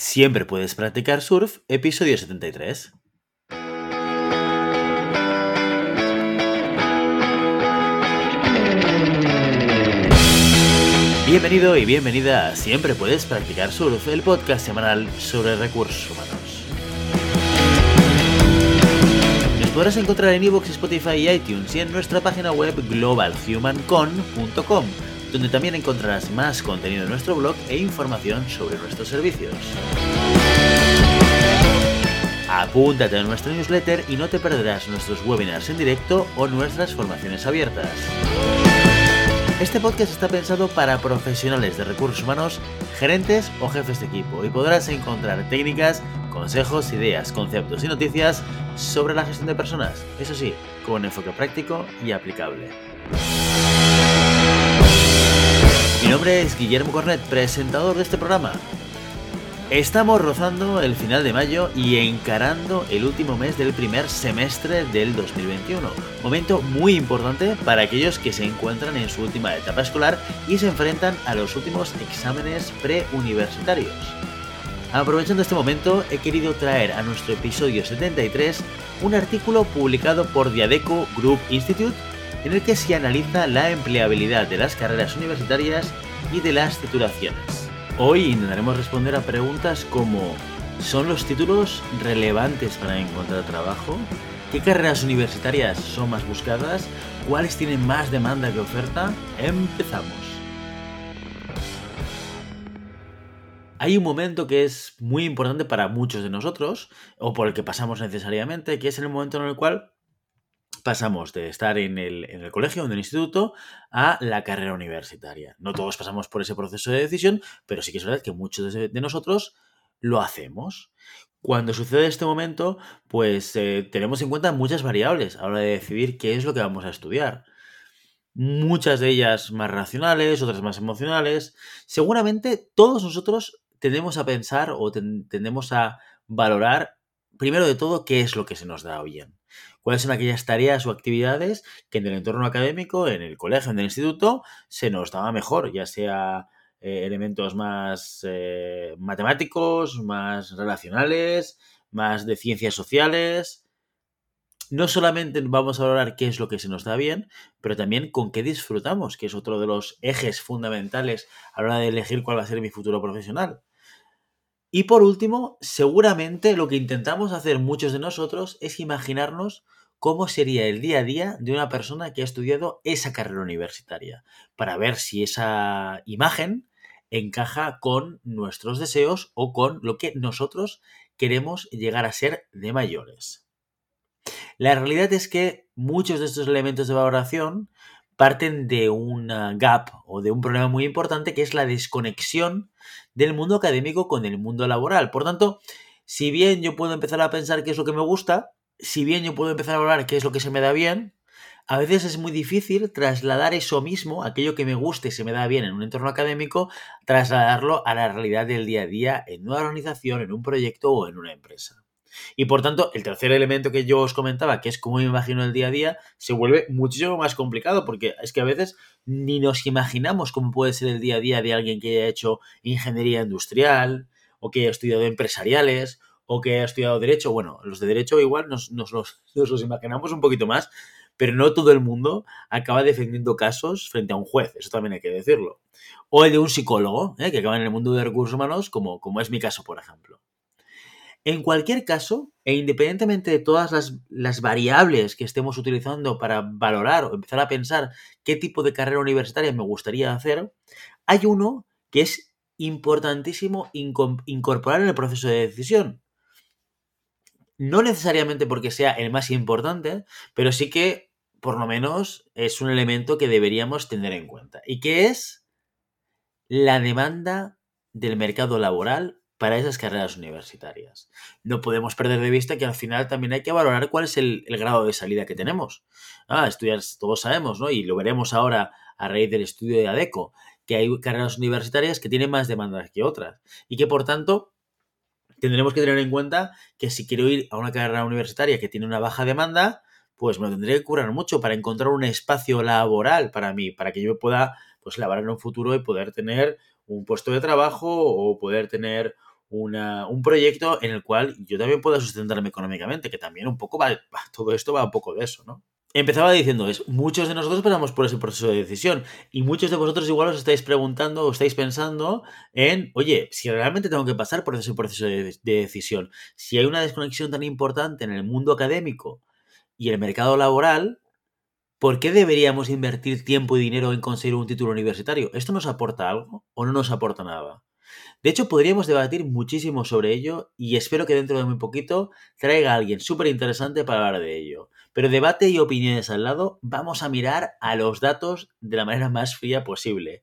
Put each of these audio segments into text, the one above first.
Siempre puedes practicar surf, episodio 73. Bienvenido y bienvenida a Siempre puedes practicar surf, el podcast semanal sobre recursos humanos. Nos podrás encontrar en iVoox, Spotify y iTunes y en nuestra página web globalhumancon.com donde también encontrarás más contenido en nuestro blog e información sobre nuestros servicios. Apúntate a nuestro newsletter y no te perderás nuestros webinars en directo o nuestras formaciones abiertas. Este podcast está pensado para profesionales de recursos humanos, gerentes o jefes de equipo y podrás encontrar técnicas, consejos, ideas, conceptos y noticias sobre la gestión de personas, eso sí, con enfoque práctico y aplicable. Nombre es Guillermo Cornet, presentador de este programa. Estamos rozando el final de mayo y encarando el último mes del primer semestre del 2021. Momento muy importante para aquellos que se encuentran en su última etapa escolar y se enfrentan a los últimos exámenes preuniversitarios. Aprovechando este momento, he querido traer a nuestro episodio 73 un artículo publicado por Diadeco Group Institute en el que se analiza la empleabilidad de las carreras universitarias y de las titulaciones. Hoy intentaremos responder a preguntas como ¿son los títulos relevantes para encontrar trabajo? ¿Qué carreras universitarias son más buscadas? ¿Cuáles tienen más demanda que oferta? Empezamos. Hay un momento que es muy importante para muchos de nosotros, o por el que pasamos necesariamente, que es el momento en el cual pasamos de estar en el, colegio o en el instituto a la carrera universitaria. No todos pasamos por ese proceso de decisión, pero sí que es verdad que muchos de, nosotros lo hacemos. Cuando sucede este momento, pues eh, tenemos en cuenta muchas variables a la hora de decidir qué es lo que vamos a estudiar. Muchas de ellas más racionales, otras más emocionales. Seguramente todos nosotros tendemos a pensar o tendemos a valorar, primero de todo, qué es lo que se nos da bien cuáles son aquellas tareas o actividades que en el entorno académico, en el colegio, en el instituto, se nos daba mejor, ya sea eh, elementos más eh, matemáticos, más relacionales, más de ciencias sociales. No solamente vamos a valorar qué es lo que se nos da bien, pero también con qué disfrutamos, que es otro de los ejes fundamentales a la hora de elegir cuál va a ser mi futuro profesional. Y por último, seguramente lo que intentamos hacer muchos de nosotros es imaginarnos cómo sería el día a día de una persona que ha estudiado esa carrera universitaria, para ver si esa imagen encaja con nuestros deseos o con lo que nosotros queremos llegar a ser de mayores. La realidad es que muchos de estos elementos de valoración parten de un gap o de un problema muy importante que es la desconexión del mundo académico con el mundo laboral. Por tanto, si bien yo puedo empezar a pensar qué es lo que me gusta, si bien yo puedo empezar a hablar qué es lo que se me da bien, a veces es muy difícil trasladar eso mismo, aquello que me guste y se me da bien en un entorno académico, trasladarlo a la realidad del día a día en una organización, en un proyecto o en una empresa. Y por tanto, el tercer elemento que yo os comentaba, que es cómo me imagino el día a día, se vuelve muchísimo más complicado porque es que a veces ni nos imaginamos cómo puede ser el día a día de alguien que haya hecho ingeniería industrial o que haya estudiado empresariales o que haya estudiado derecho. Bueno, los de derecho igual nos, los, los imaginamos un poquito más, pero no todo el mundo acaba defendiendo casos frente a un juez, eso también hay que decirlo. O el de un psicólogo, ¿eh? que acaba en el mundo de recursos humanos, como, como es mi caso, por ejemplo. En cualquier caso, e independientemente de todas las, variables que estemos utilizando para valorar o empezar a pensar qué tipo de carrera universitaria me gustaría hacer, hay uno que es importantísimo incorporar en el proceso de decisión. No necesariamente porque sea el más importante, pero sí que por lo menos es un elemento que deberíamos tener en cuenta. ¿Y qué es? La demanda del mercado laboral para esas carreras universitarias. No podemos perder de vista que al final también hay que valorar cuál es el, grado de salida que tenemos. Ah, estudiar, todos sabemos, ¿no? Y lo veremos ahora a raíz del estudio de ADECO, que hay carreras universitarias que tienen más demandas que otras y que por tanto tendremos que tener en cuenta que si quiero ir a una carrera universitaria que tiene una baja demanda, pues me lo tendré que curar mucho para encontrar un espacio laboral para mí, para que yo pueda pues en un futuro y poder tener un puesto de trabajo o poder tener un proyecto en el cual yo también pueda sustentarme económicamente, que también un poco va, todo esto va un poco de eso, ¿no? Empezaba diciendo, es, muchos de nosotros pasamos por ese proceso de decisión y muchos de vosotros igual os estáis preguntando o estáis pensando en, oye, si realmente tengo que pasar por ese proceso de, de decisión, si hay una desconexión tan importante en el mundo académico y el mercado laboral, ¿por qué deberíamos invertir tiempo y dinero en conseguir un título universitario? ¿Esto nos aporta algo o no nos aporta nada? De hecho, podríamos debatir muchísimo sobre ello y espero que dentro de muy poquito traiga a alguien súper interesante para hablar de ello. Pero debate y opiniones al lado, vamos a mirar a los datos de la manera más fría posible.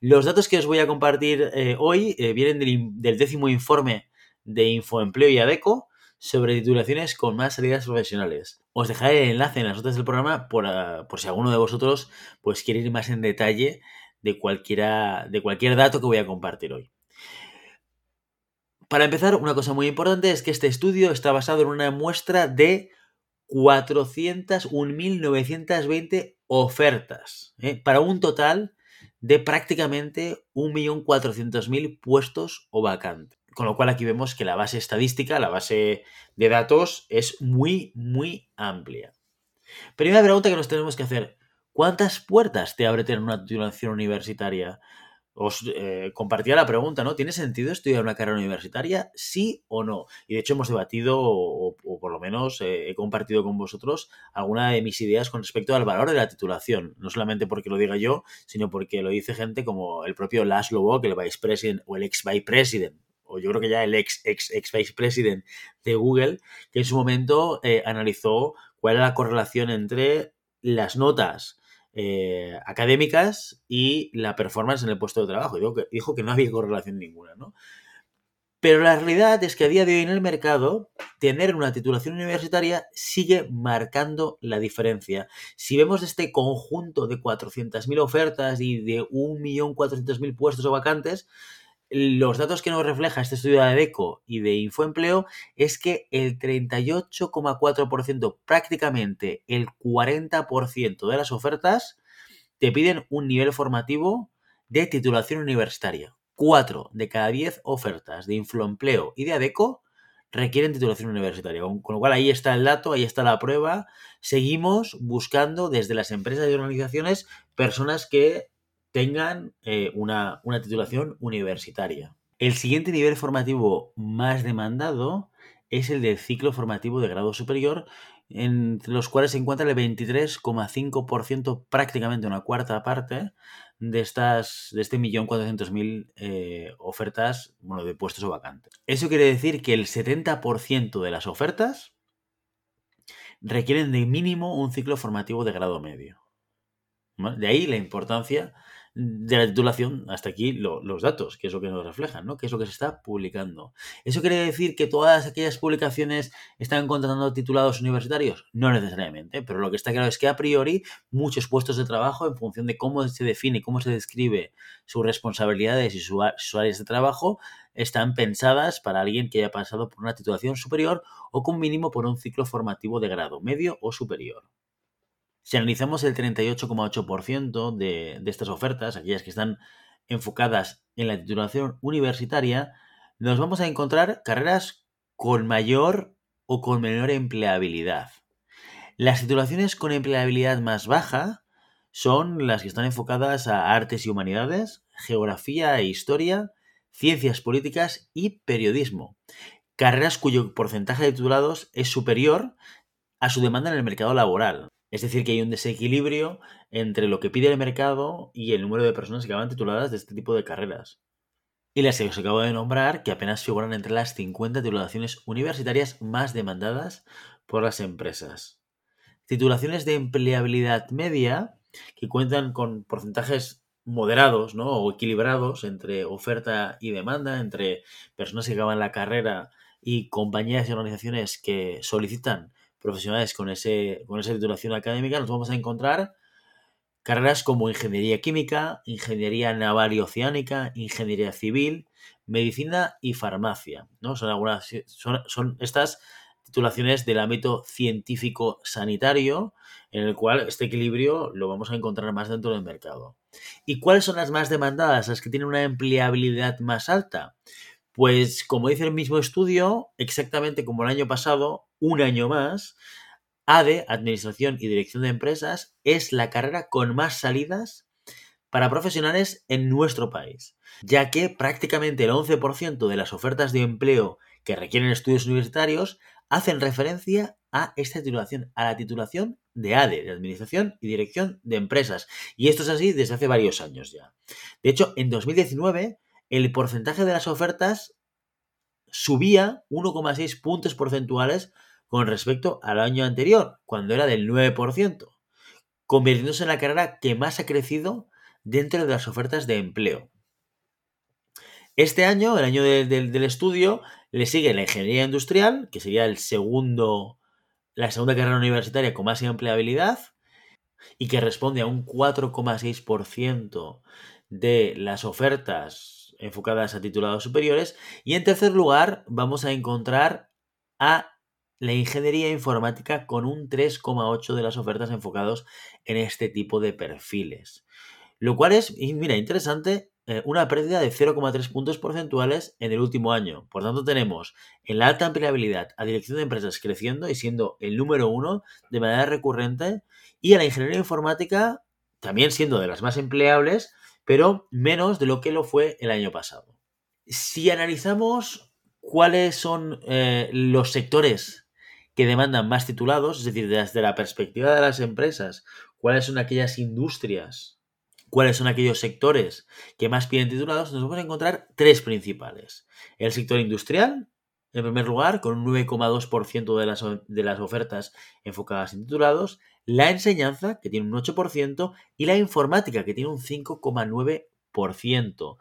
Los datos que os voy a compartir eh, hoy eh, vienen del, décimo informe de Infoempleo y ADECO sobre titulaciones con más salidas profesionales. Os dejaré el enlace en las notas del programa por, ah, por si alguno de vosotros pues, quiere ir más en detalle de, cualquiera, de cualquier dato que voy a compartir hoy. Para empezar, una cosa muy importante es que este estudio está basado en una muestra de 401.920 ofertas, ¿eh? para un total de prácticamente 1.400.000 puestos o vacantes. Con lo cual aquí vemos que la base estadística, la base de datos es muy, muy amplia. Primera pregunta que nos tenemos que hacer, ¿cuántas puertas te abre tener una titulación universitaria? Os eh, compartía la pregunta, ¿no? ¿Tiene sentido estudiar una carrera universitaria? ¿Sí o no? Y de hecho hemos debatido, o, por lo menos eh, he compartido con vosotros alguna de mis ideas con respecto al valor de la titulación. No solamente porque lo diga yo, sino porque lo dice gente como el propio Laszlo Bock, el vice president o el ex vice president o yo creo que ya el ex, ex, ex vice president de Google, que en su momento eh, analizó cuál era la correlación entre las notas eh, académicas y la performance en el puesto de trabajo. Dijo que, dijo que no había correlación ninguna, ¿no? Pero la realidad es que a día de hoy en el mercado, tener una titulación universitaria sigue marcando la diferencia. Si vemos este conjunto de 400.000 ofertas y de 1.400.000 puestos o vacantes, los datos que nos refleja este estudio de ADECO y de Infoempleo es que el 38,4%, prácticamente el 40% de las ofertas, te piden un nivel formativo de titulación universitaria. 4 de cada 10 ofertas de Infoempleo y de ADECO requieren titulación universitaria. Con, lo cual ahí está el dato, ahí está la prueba. Seguimos buscando desde las empresas y organizaciones personas que tengan eh, una, titulación universitaria. El siguiente nivel formativo más demandado es el del ciclo formativo de grado superior, entre los cuales se encuentra el 23,5%, prácticamente una cuarta parte de estas de este millón cuatrocientos mil eh, ofertas bueno, de puestos o vacantes. Eso quiere decir que el 70% de las ofertas requieren de mínimo un ciclo formativo de grado medio. De ahí la importancia de la titulación hasta aquí los datos, que es lo que nos reflejan, ¿no? Que es lo que se está publicando. ¿Eso quiere decir que todas aquellas publicaciones están contratando titulados universitarios? No necesariamente, pero lo que está claro es que a priori muchos puestos de trabajo, en función de cómo se define, cómo se describe sus responsabilidades y sus áreas de trabajo, están pensadas para alguien que haya pasado por una titulación superior o con mínimo por un ciclo formativo de grado medio o superior. Si analizamos el 38,8% de, de estas ofertas, aquellas que están enfocadas en la titulación universitaria, nos vamos a encontrar carreras con mayor o con menor empleabilidad. Las titulaciones con empleabilidad más baja son las que están enfocadas a artes y humanidades, geografía e historia, ciencias políticas y periodismo. Carreras cuyo porcentaje de titulados es superior a su demanda en el mercado laboral. Es decir, que hay un desequilibrio entre lo que pide el mercado y el número de personas que acaban tituladas de este tipo de carreras. Y las que os acabo de nombrar, que apenas figuran entre las 50 titulaciones universitarias más demandadas por las empresas. Titulaciones de empleabilidad media, que cuentan con porcentajes moderados ¿no? o equilibrados entre oferta y demanda, entre personas que acaban la carrera y compañías y organizaciones que solicitan profesionales con, ese, con esa titulación académica, nos vamos a encontrar carreras como ingeniería química, ingeniería naval y oceánica, ingeniería civil, medicina y farmacia. ¿no? Son, algunas, son, son estas titulaciones del ámbito científico sanitario, en el cual este equilibrio lo vamos a encontrar más dentro del mercado. ¿Y cuáles son las más demandadas, las que tienen una empleabilidad más alta? Pues como dice el mismo estudio, exactamente como el año pasado, un año más, ADE, Administración y Dirección de Empresas, es la carrera con más salidas para profesionales en nuestro país, ya que prácticamente el 11% de las ofertas de empleo que requieren estudios universitarios hacen referencia a esta titulación, a la titulación de ADE, de Administración y Dirección de Empresas. Y esto es así desde hace varios años ya. De hecho, en 2019 el porcentaje de las ofertas subía 1,6 puntos porcentuales con respecto al año anterior, cuando era del 9%, convirtiéndose en la carrera que más ha crecido dentro de las ofertas de empleo. Este año, el año del estudio, le sigue la ingeniería industrial, que sería el segundo, la segunda carrera universitaria con más empleabilidad y que responde a un 4,6% de las ofertas enfocadas a titulados superiores. Y en tercer lugar, vamos a encontrar a la ingeniería informática con un 3,8 de las ofertas enfocados en este tipo de perfiles. Lo cual es, mira, interesante, eh, una pérdida de 0,3 puntos porcentuales en el último año. Por tanto, tenemos en la alta empleabilidad a dirección de empresas creciendo y siendo el número uno de manera recurrente y a la ingeniería informática también siendo de las más empleables, pero menos de lo que lo fue el año pasado. Si analizamos cuáles son eh, los sectores que demandan más titulados, es decir, desde la perspectiva de las empresas, cuáles son aquellas industrias, cuáles son aquellos sectores que más piden titulados, nos vamos a encontrar tres principales. El sector industrial, en primer lugar, con un 9,2% de las, de las ofertas enfocadas en titulados, la enseñanza, que tiene un 8%, y la informática, que tiene un 5,9%.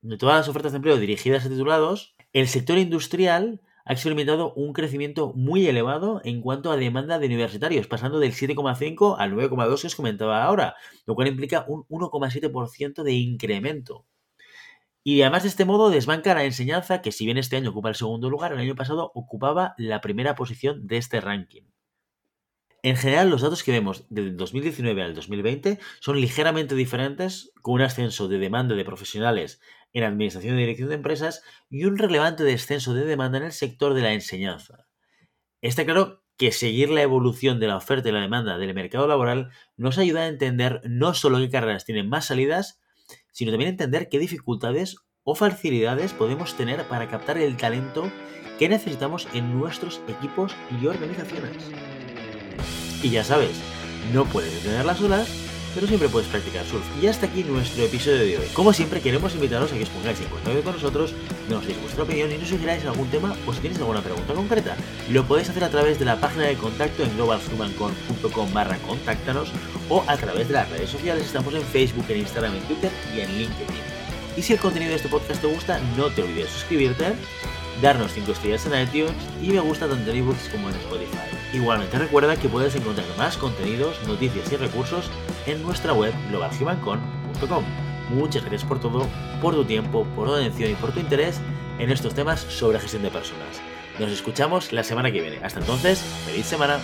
De todas las ofertas de empleo dirigidas a titulados, el sector industrial ha experimentado un crecimiento muy elevado en cuanto a demanda de universitarios, pasando del 7,5 al 9,2 que os comentaba ahora, lo cual implica un 1,7% de incremento. Y además de este modo desbanca la enseñanza que si bien este año ocupa el segundo lugar, el año pasado ocupaba la primera posición de este ranking. En general, los datos que vemos del 2019 al 2020 son ligeramente diferentes, con un ascenso de demanda de profesionales en administración y dirección de empresas y un relevante descenso de demanda en el sector de la enseñanza. Está claro que seguir la evolución de la oferta y la demanda del mercado laboral nos ayuda a entender no solo qué carreras tienen más salidas, sino también entender qué dificultades o facilidades podemos tener para captar el talento que necesitamos en nuestros equipos y organizaciones. Y ya sabes, no puedes detener las olas, pero siempre puedes practicar surf. Y hasta aquí nuestro episodio de hoy. Como siempre, queremos invitaros a que os pongáis en contacto con nosotros, nos deis vuestra opinión y nos sugieráis algún tema o si tenéis alguna pregunta concreta. Lo podéis hacer a través de la página de contacto en globalhumancon.com barra contáctanos o a través de las redes sociales. Estamos en Facebook, en Instagram, en Twitter y en LinkedIn. Y si el contenido de este podcast te gusta, no te olvides de suscribirte darnos 5 estrellas en iTunes y me gusta tanto en ebooks como en Spotify. Igualmente recuerda que puedes encontrar más contenidos, noticias y recursos en nuestra web globalhumancon.com. Muchas gracias por todo, por tu tiempo, por tu atención y por tu interés en estos temas sobre gestión de personas. Nos escuchamos la semana que viene. Hasta entonces, feliz semana.